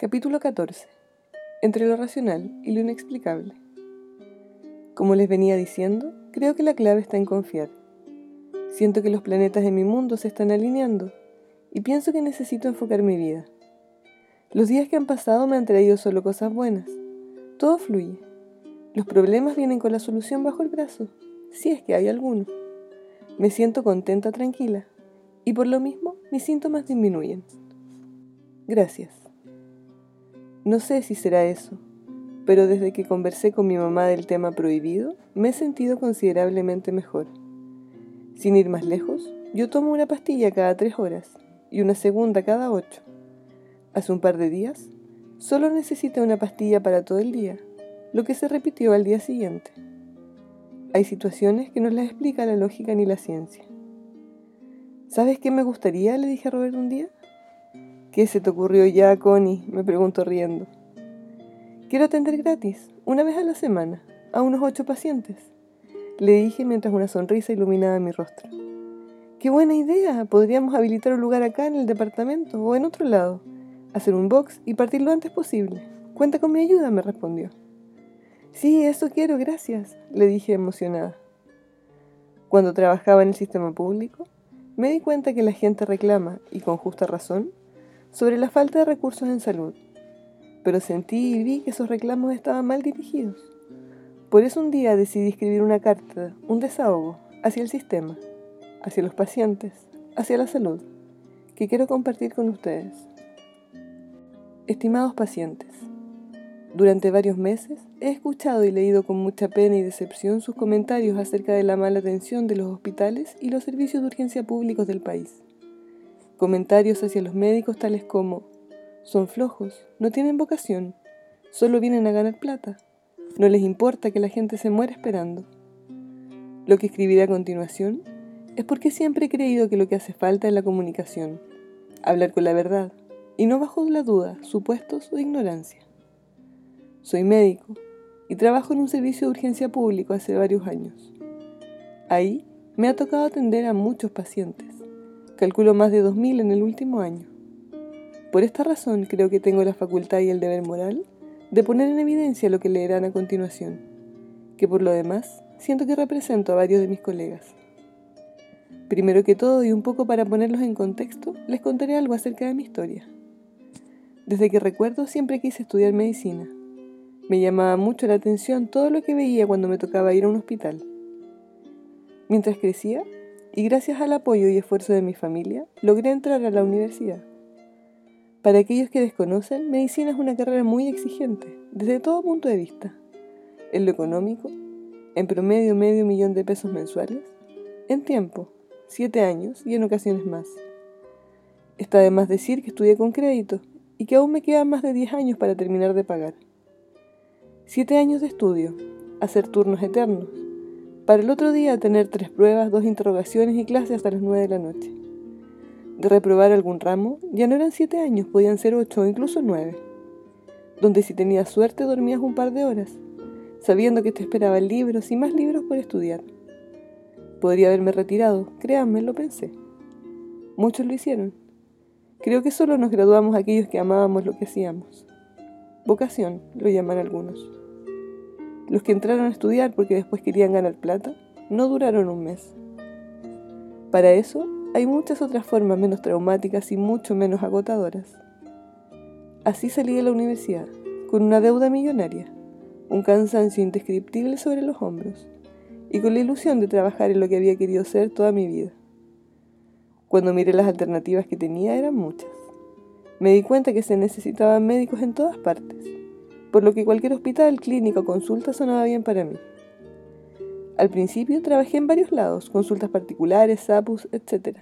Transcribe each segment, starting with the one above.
Capítulo 14. Entre lo racional y lo inexplicable. Como les venía diciendo, creo que la clave está en confiar. Siento que los planetas de mi mundo se están alineando y pienso que necesito enfocar mi vida. Los días que han pasado me han traído solo cosas buenas. Todo fluye. Los problemas vienen con la solución bajo el brazo, si es que hay alguno. Me siento contenta, tranquila, y por lo mismo mis síntomas disminuyen. Gracias. No sé si será eso, pero desde que conversé con mi mamá del tema prohibido, me he sentido considerablemente mejor. Sin ir más lejos, yo tomo una pastilla cada tres horas y una segunda cada ocho. Hace un par de días, solo necesité una pastilla para todo el día, lo que se repitió al día siguiente. Hay situaciones que no las explica la lógica ni la ciencia. ¿Sabes qué me gustaría? le dije a Robert un día. ¿Qué se te ocurrió ya, Connie? me preguntó riendo. Quiero atender gratis, una vez a la semana, a unos ocho pacientes, le dije mientras una sonrisa iluminaba mi rostro. ¡Qué buena idea! Podríamos habilitar un lugar acá en el departamento o en otro lado, hacer un box y partir lo antes posible. Cuenta con mi ayuda, me respondió. Sí, eso quiero, gracias, le dije emocionada. Cuando trabajaba en el sistema público, me di cuenta que la gente reclama, y con justa razón, sobre la falta de recursos en salud, pero sentí y vi que esos reclamos estaban mal dirigidos. Por eso un día decidí escribir una carta, un desahogo, hacia el sistema, hacia los pacientes, hacia la salud, que quiero compartir con ustedes. Estimados pacientes, durante varios meses he escuchado y leído con mucha pena y decepción sus comentarios acerca de la mala atención de los hospitales y los servicios de urgencia públicos del país. Comentarios hacia los médicos tales como, son flojos, no tienen vocación, solo vienen a ganar plata, no les importa que la gente se muera esperando. Lo que escribiré a continuación es porque siempre he creído que lo que hace falta es la comunicación, hablar con la verdad, y no bajo la duda, supuestos o ignorancia. Soy médico y trabajo en un servicio de urgencia público hace varios años. Ahí me ha tocado atender a muchos pacientes Calculo más de 2.000 en el último año. Por esta razón creo que tengo la facultad y el deber moral de poner en evidencia lo que leerán a continuación, que por lo demás siento que represento a varios de mis colegas. Primero que todo y un poco para ponerlos en contexto, les contaré algo acerca de mi historia. Desde que recuerdo siempre quise estudiar medicina. Me llamaba mucho la atención todo lo que veía cuando me tocaba ir a un hospital. Mientras crecía, y gracias al apoyo y esfuerzo de mi familia, logré entrar a la universidad. Para aquellos que desconocen, medicina es una carrera muy exigente, desde todo punto de vista. En lo económico, en promedio medio millón de pesos mensuales, en tiempo, siete años y en ocasiones más. Está de más decir que estudié con crédito y que aún me quedan más de 10 años para terminar de pagar. Siete años de estudio, hacer turnos eternos, para el otro día tener tres pruebas, dos interrogaciones y clases hasta las nueve de la noche. De reprobar algún ramo, ya no eran siete años, podían ser ocho o incluso nueve. Donde si tenías suerte dormías un par de horas, sabiendo que te esperaban libros y más libros por estudiar. Podría haberme retirado, créanme, lo pensé. Muchos lo hicieron. Creo que solo nos graduamos aquellos que amábamos lo que hacíamos. Vocación, lo llaman algunos. Los que entraron a estudiar porque después querían ganar plata no duraron un mes. Para eso hay muchas otras formas menos traumáticas y mucho menos agotadoras. Así salí de la universidad, con una deuda millonaria, un cansancio indescriptible sobre los hombros y con la ilusión de trabajar en lo que había querido ser toda mi vida. Cuando miré las alternativas que tenía eran muchas. Me di cuenta que se necesitaban médicos en todas partes por lo que cualquier hospital, clínica o consulta sonaba bien para mí. Al principio trabajé en varios lados, consultas particulares, SAPUS, etc.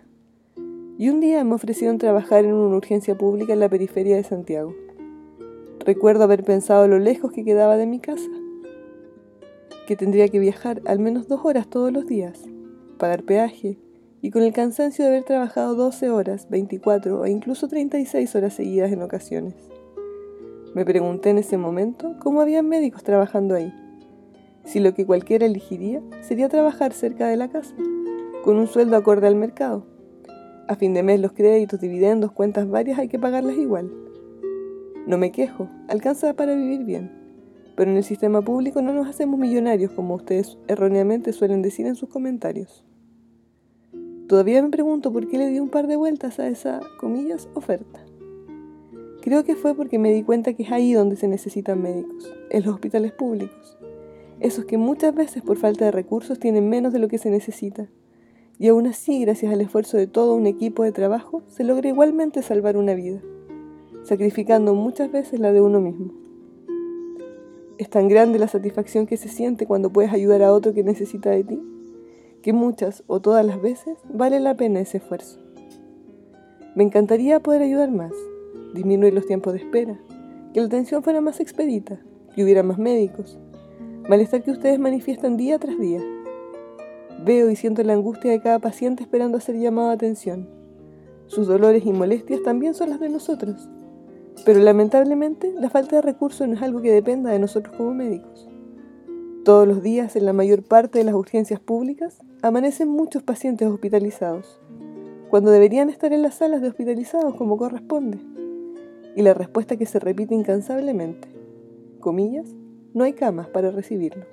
Y un día me ofrecieron trabajar en una urgencia pública en la periferia de Santiago. Recuerdo haber pensado lo lejos que quedaba de mi casa, que tendría que viajar al menos dos horas todos los días, pagar peaje, y con el cansancio de haber trabajado 12 horas, 24 o incluso 36 horas seguidas en ocasiones. Me pregunté en ese momento cómo había médicos trabajando ahí. Si lo que cualquiera elegiría sería trabajar cerca de la casa, con un sueldo acorde al mercado. A fin de mes los créditos, dividendos, cuentas varias hay que pagarlas igual. No me quejo, alcanza para vivir bien. Pero en el sistema público no nos hacemos millonarios como ustedes erróneamente suelen decir en sus comentarios. Todavía me pregunto por qué le di un par de vueltas a esa, comillas, oferta. Creo que fue porque me di cuenta que es ahí donde se necesitan médicos, en los hospitales públicos. Esos que muchas veces por falta de recursos tienen menos de lo que se necesita. Y aún así, gracias al esfuerzo de todo un equipo de trabajo, se logra igualmente salvar una vida, sacrificando muchas veces la de uno mismo. Es tan grande la satisfacción que se siente cuando puedes ayudar a otro que necesita de ti, que muchas o todas las veces vale la pena ese esfuerzo. Me encantaría poder ayudar más, disminuir los tiempos de espera, que la atención fuera más expedita, que hubiera más médicos, malestar que ustedes manifiestan día tras día. Veo y siento la angustia de cada paciente esperando a ser llamado a atención. Sus dolores y molestias también son las de nosotros, pero lamentablemente la falta de recursos no es algo que dependa de nosotros como médicos. Todos los días, en la mayor parte de las urgencias públicas, amanecen muchos pacientes hospitalizados, cuando deberían estar en las salas de hospitalizados como corresponde. Y la respuesta que se repite incansablemente, comillas, no hay camas para recibirlos.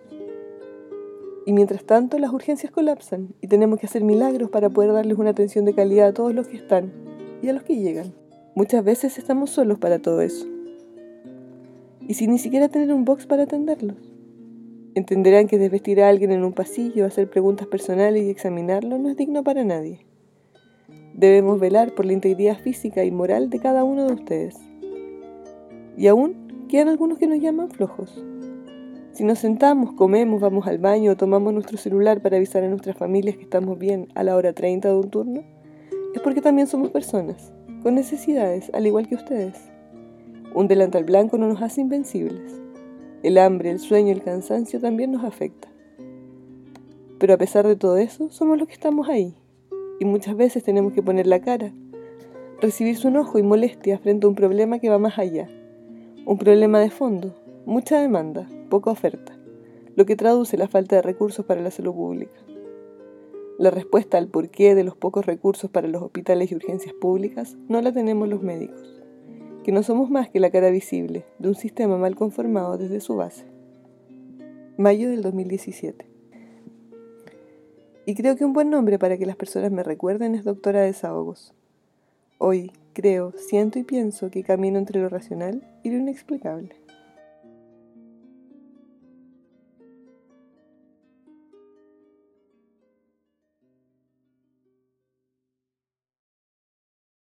Y mientras tanto las urgencias colapsan y tenemos que hacer milagros para poder darles una atención de calidad a todos los que están y a los que llegan. Muchas veces estamos solos para todo eso. Y sin ni siquiera tener un box para atenderlos. Entenderán que desvestir a alguien en un pasillo, hacer preguntas personales y examinarlo no es digno para nadie. Debemos velar por la integridad física y moral de cada uno de ustedes. Y aún quedan algunos que nos llaman flojos. Si nos sentamos, comemos, vamos al baño o tomamos nuestro celular para avisar a nuestras familias que estamos bien a la hora 30 de un turno, es porque también somos personas, con necesidades, al igual que ustedes. Un delantal blanco no nos hace invencibles. El hambre, el sueño, el cansancio también nos afecta. Pero a pesar de todo eso, somos los que estamos ahí. Y muchas veces tenemos que poner la cara, recibir su enojo y molestia frente a un problema que va más allá. Un problema de fondo, mucha demanda, poca oferta, lo que traduce la falta de recursos para la salud pública. La respuesta al porqué de los pocos recursos para los hospitales y urgencias públicas no la tenemos los médicos, que no somos más que la cara visible de un sistema mal conformado desde su base. Mayo del 2017. Y creo que un buen nombre para que las personas me recuerden es Doctora Desahogos. Hoy creo, siento y pienso que camino entre lo racional y lo inexplicable.